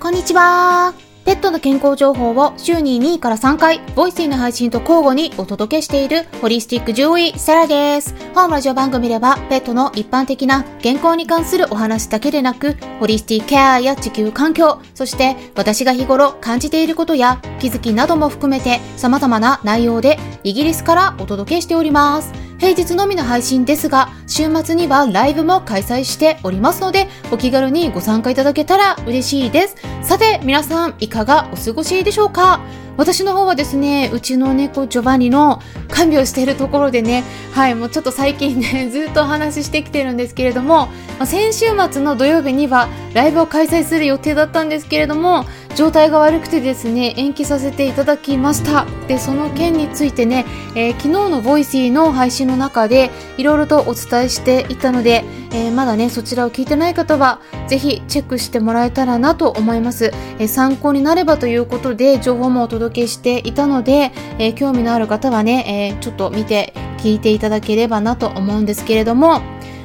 こんにちは。ペットの健康情報を週に2位から3回、ボイスイの配信と交互にお届けしているホリスティック獣医セラです。本ラジオ番組では、ペットの一般的な健康に関するお話だけでなく、ホリスティックケアや地球環境、そして私が日頃感じていることや気づきなども含めて様々な内容でイギリスからお届けしております。平日のみの配信ですが、週末にはライブも開催しておりますので、お気軽にご参加いただけたら嬉しいです。さて、皆さんいかがお過ごしでしょうか？私の方はですね、うちの猫ジョバニの看病しているところでね、はい、もうちょっと最近ね、ずっとお話ししてきてるんですけれども、先週末の土曜日にはライブを開催する予定だったんですけれども、状態が悪くてですね延期させていただきました。でその件についてね、えー、昨日の Voicy の配信の中でいろいろとお伝えしていたので、えー、まだねそちらを聞いてない方はぜひチェックしてもらえたらなと思います、えー、参考になればということで情報もお届けしていたので、え興味のある方はね、えちょっと見て聞いていただければなと思うんですけれども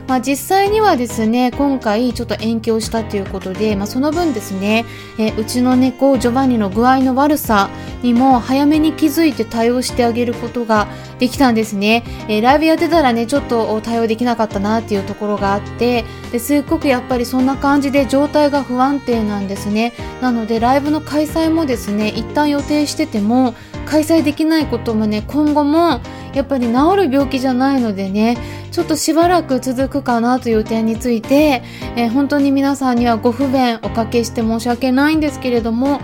まあ、実際にはですね今回ちょっと延期をしたということで、まあ、その分ですね、え、うちの猫ジョバンニの具合の悪さにも早めに気づいて対応してあげることができたんですね、え、ライブやってたらねちょっと対応できなかったなっていうところがあってですっごくやっぱりそんな感じで状態が不安定なんですね。なのでライブの開催もですね一旦予定してても開催できないこともね今後もやっぱり治る病気じゃないのでねちょっとしばらく続くかなという点について、えー、本当に皆さんにはご不便おかけして申し訳ないんですけれども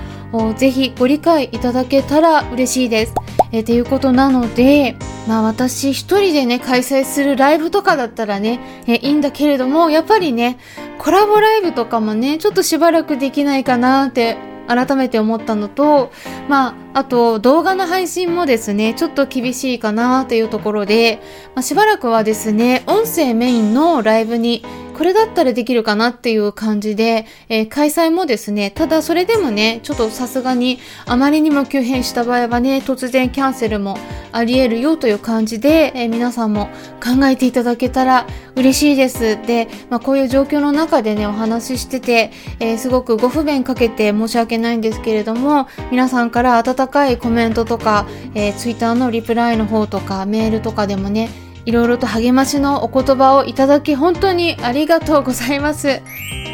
ぜひご理解いただけたら嬉しいです。えー、ということなので、まあ私一人でね、開催するライブとかだったらね、えー、いいんだけれども、やっぱりね、コラボライブとかもね、ちょっとしばらくできないかなって改めて思ったのと、まあ、あと動画の配信もですね、ちょっと厳しいかなというところで、まあ、しばらくはですね、音声メインのライブにこれだったらできるかなっていう感じで、えー、開催もですね、ただそれでもね、ちょっとさすがにあまりにも急変した場合はね、突然キャンセルもあり得るよという感じで、えー、皆さんも考えていただけたら嬉しいです。で、まあ、こういう状況の中でね、お話ししてて、えー、すごくご不便かけて申し訳ないんですけれども、皆さんから温かいコメントとか、えー、ツイッターのリプライの方とか、メールとかでもね、いろいろと励ましのお言葉をいただき本当にありがとうございます。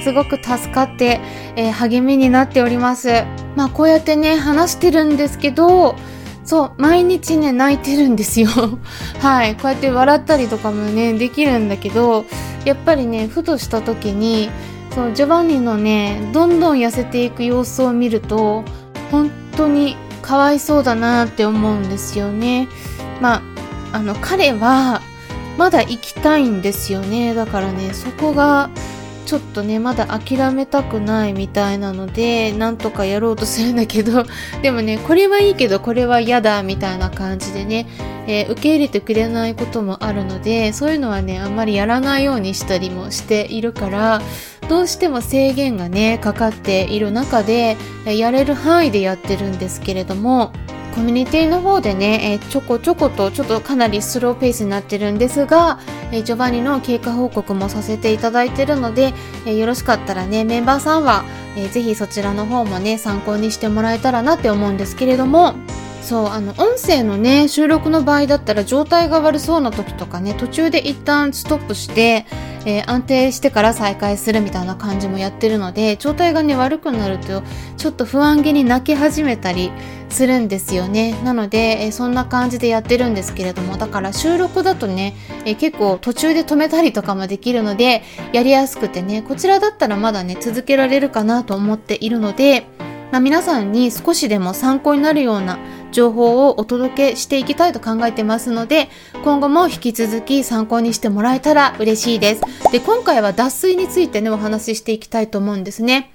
すごく助かって、えー、励みになっております。まあこうやってね、話してるんですけど、そう、毎日ね、泣いてるんですよ。はい。こうやって笑ったりとかもね、できるんだけど、やっぱりね、ふとした時に、そう、ジョバンニのね、どんどん痩せていく様子を見ると、本当にかわいそうだなって思うんですよね。まあ、あの彼はまだ行きたいんですよね。だからねそこがちょっとねまだ諦めたくないみたいなのでなんとかやろうとするんだけど でもねこれはいいけどこれは嫌だみたいな感じでね、えー、受け入れてくれないこともあるのでそういうのはねあんまりやらないようにしたりもしているからどうしても制限がねかかっている中でやれる範囲でやってるんですけれどもコミュニティの方でね、え、ちょこちょことちょっとかなりスローペースになってるんですが、え、ジョバニの経過報告もさせていただいてるので、え、よろしかったらね、メンバーさんは、えー、ぜひそちらの方もね、参考にしてもらえたらなって思うんですけれども、そうあの音声のね収録の場合だったら状態が悪そうな時とかね途中で一旦ストップして、えー、安定してから再開するみたいな感じもやってるので状態がね悪くなるとちょっと不安げに泣き始めたりするんですよね。なので、えー、そんな感じでやってるんですけれどもだから収録だとね、えー、結構途中で止めたりとかもできるのでやりやすくてねこちらだったらまだね続けられるかなと思っているのでまあ、皆さんに少しでも参考になるような情報をお届けしていきたいと考えてますので、今後も引き続き参考にしてもらえたら嬉しいです。で、今回は脱水についてね、お話ししていきたいと思うんですね。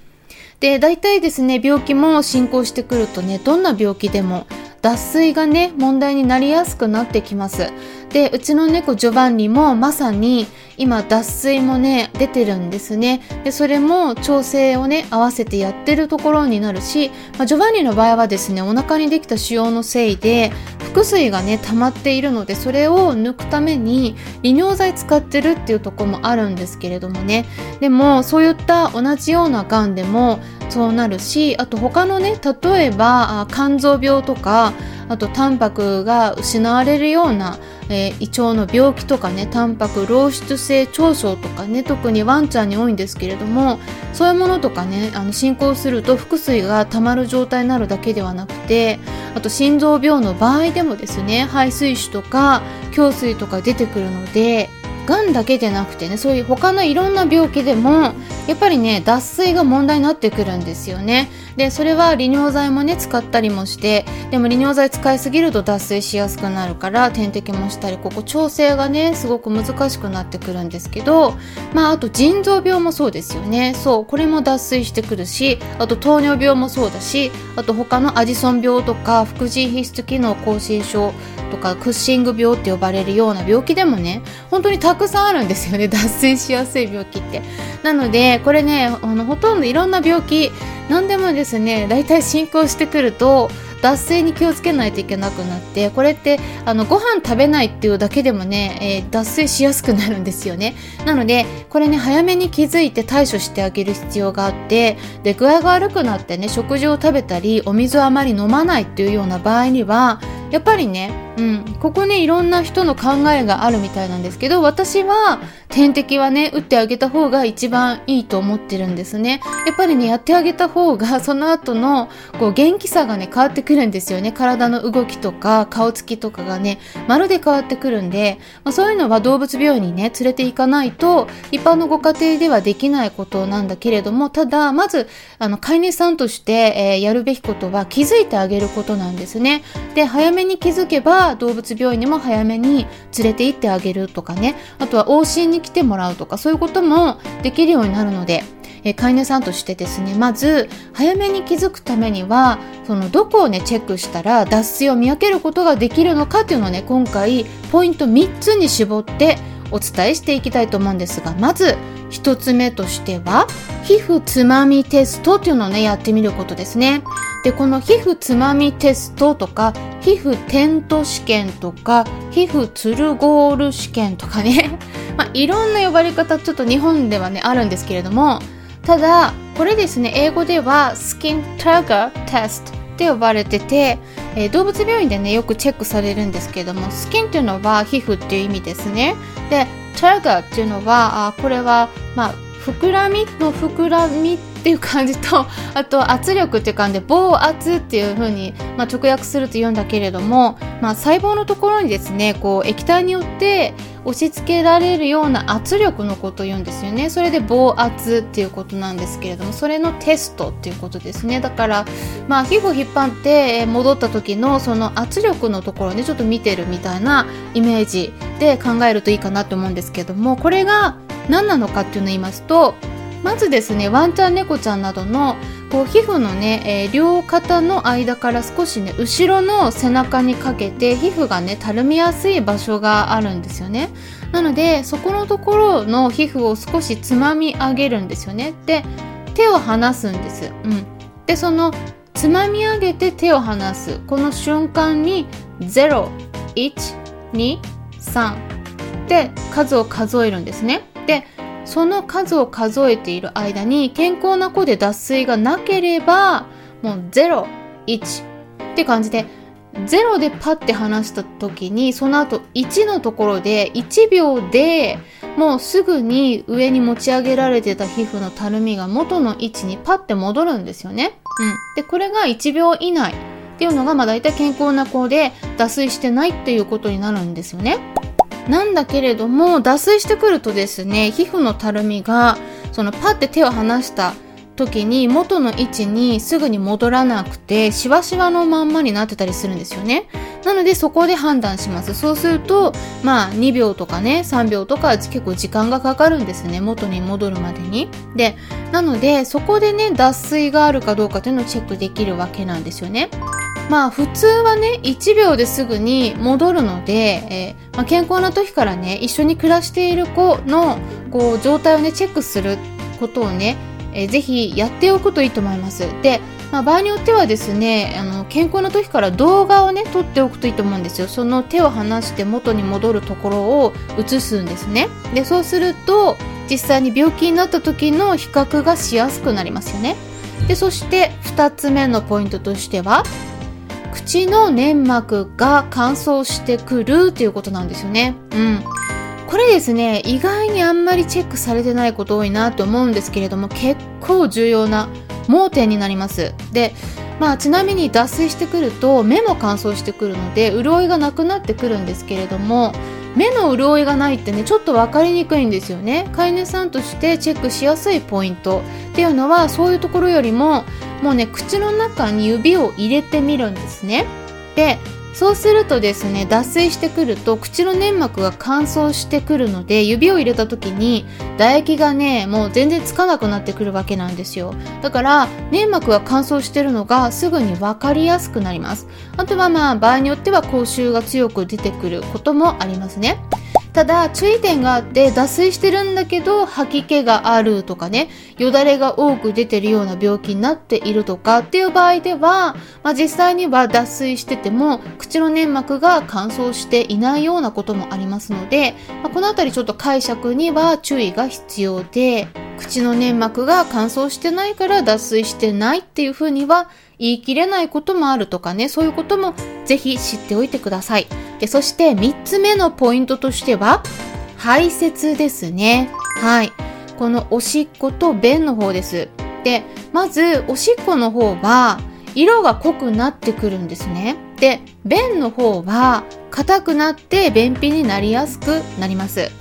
で、大体ですね、病気も進行してくるとね、どんな病気でも脱水がね、問題になりやすくなってきます。で、うちの猫ジョバンニもまさに、今脱水もね出てるんですね。でそれも調整をね合わせてやってるところになるし、まあ、ジョバンニの場合はですねお腹にできた腫瘍のせいで腹水がね溜まっているのでそれを抜くために利尿剤使ってるっていうとこもあるんですけれどもね。でもそういった同じようながんでもそうなるしあと他のね例えば肝臓病とかあとタンパクが失われるような、えー、胃腸の病気とかねタンパク漏出性腸症とかね特にワンちゃんに多いんですけれどもそういうものとかねあの進行すると腹水が溜まる状態になるだけではなくてあと心臓病の場合でもですね排水腫とか胸水とか出てくるのでがんだけでなくてねそういう他のいろんな病気でもやっぱりね脱水が問題になってくるんですよね。でそれは利尿剤もね使ったりもしてでも利尿剤使いすぎると脱水しやすくなるから点滴もしたりここ調整がねすごく難しくなってくるんですけどまああと腎臓病もそうですよね。そうこれも脱水してくるしあと糖尿病もそうだしあと他のアジソン病とか副腎皮質機能亢進症とかクッシング病って呼ばれるような病気でもね本当にたくさんあるんですよね。脱水しやすい病気って。なのでこれねあのほとんどいろんな病気何でもですね大体進行してくると脱水に気をつけないといけなくなってこれってあのご飯食べないっていうだけでもね、えー、脱水しやすくなるんですよね。なのでこれね早めに気づいて対処してあげる必要があってで具合が悪くなってね食事を食べたりお水をあまり飲まないっていうような場合にはやっぱりね、うん、ここねいろんな人の考えがあるみたいなんですけど私は点滴はね打ってあげた方が一番いいと思ってるんですね。やっぱりねやってあげた方がその後のこう元気さがね変わってくるんですよね。体の動きとか顔つきとかがねまるで変わってくるんで、まあ、そういうのは動物病院にね連れて行かないと一般のご家庭ではできないことなんだけれどもただまずあの飼い主さんとして、えー、やるべきことは気づいてあげることなんですね。で早めめに気づけば動物病院にも早めに連れて行ってあげるとかね。あとは往診に来てもらうとかそういうこともできるようになるのでえ飼い主さんとしてですねまず早めに気づくためにはそのどこをねチェックしたら脱水を見分けることができるのかっていうのをね今回ポイント3つに絞ってお伝えしていきたいと思うんですがまず1つ目としては皮膚つまみテストっていうのをねやってみることですね。でこの皮膚つまみテストとか皮膚テント試験とか皮膚ツルゴール試験とかね。まあ、いろんな呼ばれ方ちょっと日本ではねあるんですけれどもただこれですね英語ではスキンタガーテストって呼ばれてて、えー、動物病院でねよくチェックされるんですけれどもスキンっていうのは皮膚っていう意味ですね。でタガーっていうのはあこれはまあ膨らみの膨らみってっていう感じと あと圧力っていう感じで棒圧っていう風にまあ、直訳すると言うんだけれども、まあ、細胞のところにですねこう液体によって押し付けられるような圧力のことを言うんですよね。それで棒圧っていうことなんですけれどもそれのテストっていうことですね。だからまあ皮膚を引っ張って戻った時のその圧力のところねちょっと見てるみたいなイメージで考えるといいかなと思うんですけどもこれが何なのかっていうのを言いますとまずですねワンちゃん猫ちゃんなどのこう皮膚のね、えー、両肩の間から少しね後ろの背中にかけて皮膚がねたるみやすい場所があるんですよね。なのでそこのところの皮膚を少しつまみ上げるんですよね。で手を離すんです。うん。でそのつまみ上げて手を離すこの瞬間に0123で数を数えるんですね。でその数を数えている間に健康な子で脱水がなければもう0、1って感じで0でパッて離した時にその後1のところで1秒でもうすぐに上に持ち上げられてた皮膚のたるみが元の位置にパッて戻るんですよね。うん。で、これが1秒以内っていうのがまあ大体健康な子で脱水してないっていうことになるんですよね。なんだけれども脱水してくるとですね皮膚のたるみがそのパッて手を離した時に元の位置にすぐに戻らなくてしわしわのまんまになってたりするんですよね。なのでそこで判断します。そうするとまあ2秒とかね3秒とか結構時間がかかるんですね。元に戻るまでに。でなのでそこでね脱水があるかどうかというのをチェックできるわけなんですよね。まあ普通はね、1秒ですぐに戻るので、えー、まあ、健康な時からね、一緒に暮らしている子のこう状態をね、チェックすることをね、えー、ぜひやっておくといいと思います。で、まあ、場合によってはですねあの健康な時から動画をね撮っておくといいと思うんですよ。その手を離して元に戻るところを映すんですね。でそうすると実際に病気になった時の比較がしやすくなりますよね。でそして2つ目のポイントとしては口の粘膜が乾燥してくるということなんですよね。うん。これですね意外にあんまりチェックされてないこと多いなと思うんですけれども結構重要な盲点になります。でまあちなみに脱水してくると目も乾燥してくるので潤いがなくなってくるんですけれども目の潤いがないってねちょっと分かりにくいんですよね。飼い主さんとしてチェックしやすいポイント。っていうのはそういうところよりももうね口の中に指を入れてみるんですね。でそうするとですね脱水してくると口の粘膜が乾燥してくるので指を入れた時に唾液がねもう全然つかなくなってくるわけなんですよ。だから粘膜が乾燥してるのがすぐに分かりやすくなります。あとはまあ場合によっては口臭が強く出てくることもありますね。ただ注意点があって脱水してるんだけど吐き気があるとかねよだれが多く出てるような病気になっているとかっていう場合では、まあ、実際には脱水してても口の粘膜が乾燥していないようなこともありますので、まあ、この辺りちょっと解釈には注意が必要で口の粘膜が乾燥してないから脱水してないっていうふうには言い切れないこともあるとかねそういうこともぜひ知っておいてください。で、そして3つ目のポイントとしては、排泄ですね。はい。このおしっこと便の方です。で、まず、おしっこの方は、色が濃くなってくるんですね。で、便の方は、硬くなって便秘になりやすくなります。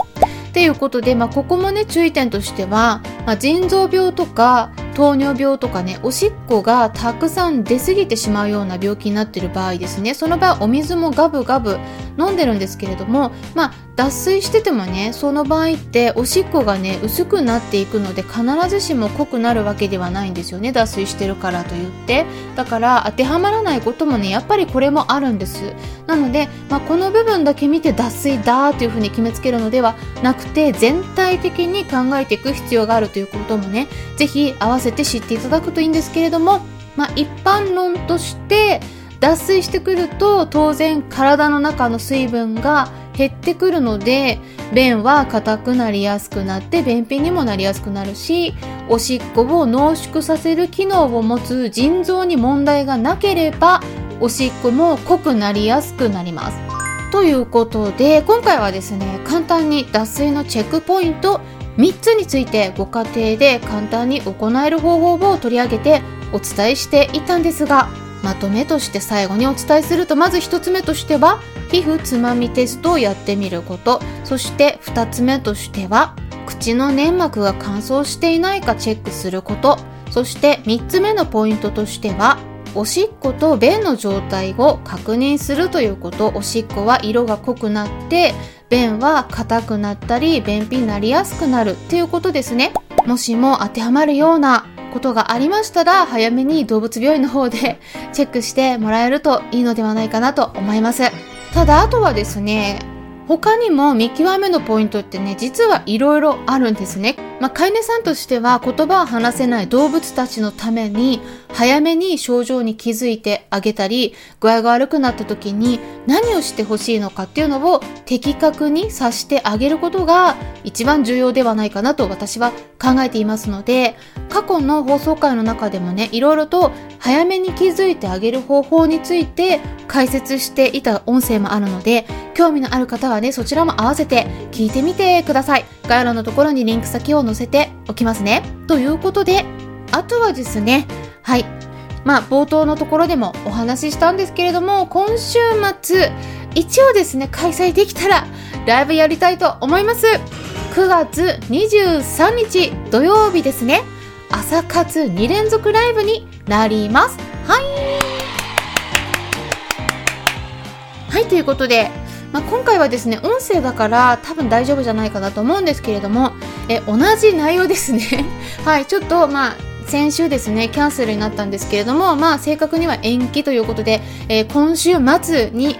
っていうことで、まあ、ここもね、注意点としては、まあ、腎臓病とか、糖尿病とかねおしっこがたくさん出過ぎてしまうような病気になっている場合ですね。その場合お水もガブガブ飲んでるんですけれどもまあ脱水しててもねその場合っておしっこがね薄くなっていくので必ずしも濃くなるわけではないんですよね脱水してるからといって。だから当てはまらないこともねやっぱりこれもあるんです。なので、まあ、この部分だけ見て脱水だというふうに決めつけるのではなくて全体的に考えていく必要があるということもね是非合わせて知っていただくといいんですけれども、まあ、一般論として脱水してくると当然体の中の水分が減ってくるので便は硬くなりやすくなって便秘にもなりやすくなるしおしっこを濃縮させる機能を持つ腎臓に問題がなければおしっこも濃くなりやすくなります。ということで今回はですね簡単に脱水のチェックポイント3つについてご家庭で簡単に行える方法を取り上げてお伝えしていたんですがまとめとして最後にお伝えするとまず1つ目としては皮膚つまみテストをやってみること。そして2つ目としては口の粘膜が乾燥していないかチェックすること。そして3つ目のポイントとしてはおしっこと便の状態を確認するということ。おしっこは色が濃くなって便は硬くなったり便秘になりやすくなるっていうことですね。もしも当てはまるようなことがありましたら早めに動物病院の方で チェックしてもらえるといいのではないかなと思います。ただあとはですね他にも見極めのポイントってね実はいろいろあるんですね。まあ、飼い主さんとしては言葉を話せない動物たちのために早めに症状に気づいてあげたり具合が悪くなった時に何をしてほしいのかっていうのを的確に察してあげることが一番重要ではないかなと私は考えていますので過去の放送回の中でもねいろいろと早めに気づいてあげる方法について解説していた音声もあるので興味のある方はねそちらも合わせて聞いてみてください概要欄のところにリンク先を載せておきますね。ということで、あとはですね、はい。まあ、冒頭のところでもお話ししたんですけれども、今週末、一応ですね、開催できたら、ライブやりたいと思います。9月23日土曜日ですね、朝活2連続ライブになります。はい。ということで、まあ、今回はですね音声だから多分大丈夫じゃないかなと思うんですけれどもえ同じ内容ですね。はいちょっとまあ先週ですね、キャンセルになったんですけれども、まあ正確には延期ということで、えー、今週末に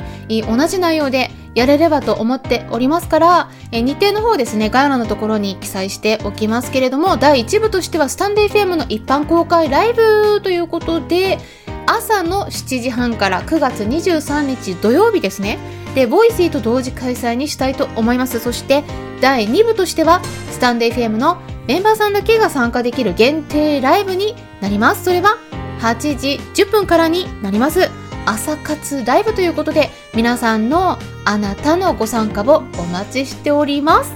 同じ内容でやれればと思っておりますから、え日程の方ですね、概要欄のところに記載しておきますけれども、第1部としてはスタンデー FM の一般公開ライブということで、朝の7時半から9月23日土曜日ですね。で、 Voicy と同時開催にしたいと思います。そして、第2部としては、 stand.fm のメンバーさんだけが参加できる限定ライブになります。それは、8時10分からになります。朝活ライブということで、皆さんのあなたのご参加をお待ちしております。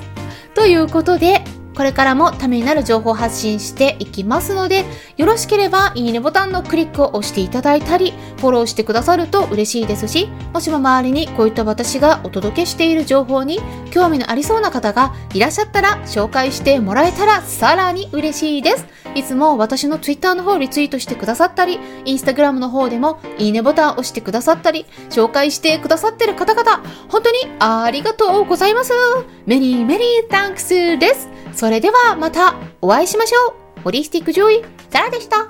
ということで、これからもためになる情報を発信していきますので、よろしければいいねボタンのクリックを押していただいたり、フォローしてくださると嬉しいですし、もしも周りにこういった私がお届けしている情報に興味のありそうな方がいらっしゃったら紹介してもらえたらさらに嬉しいです。いつも私の Twitter の方リツイートしてくださったり、Instagram の方でもいいねボタンを押してくださったり、紹介してくださってる方々、本当にありがとうございます。 many many thanks です。それではまたお会いしましょう。 Holistic Joy、サラでした。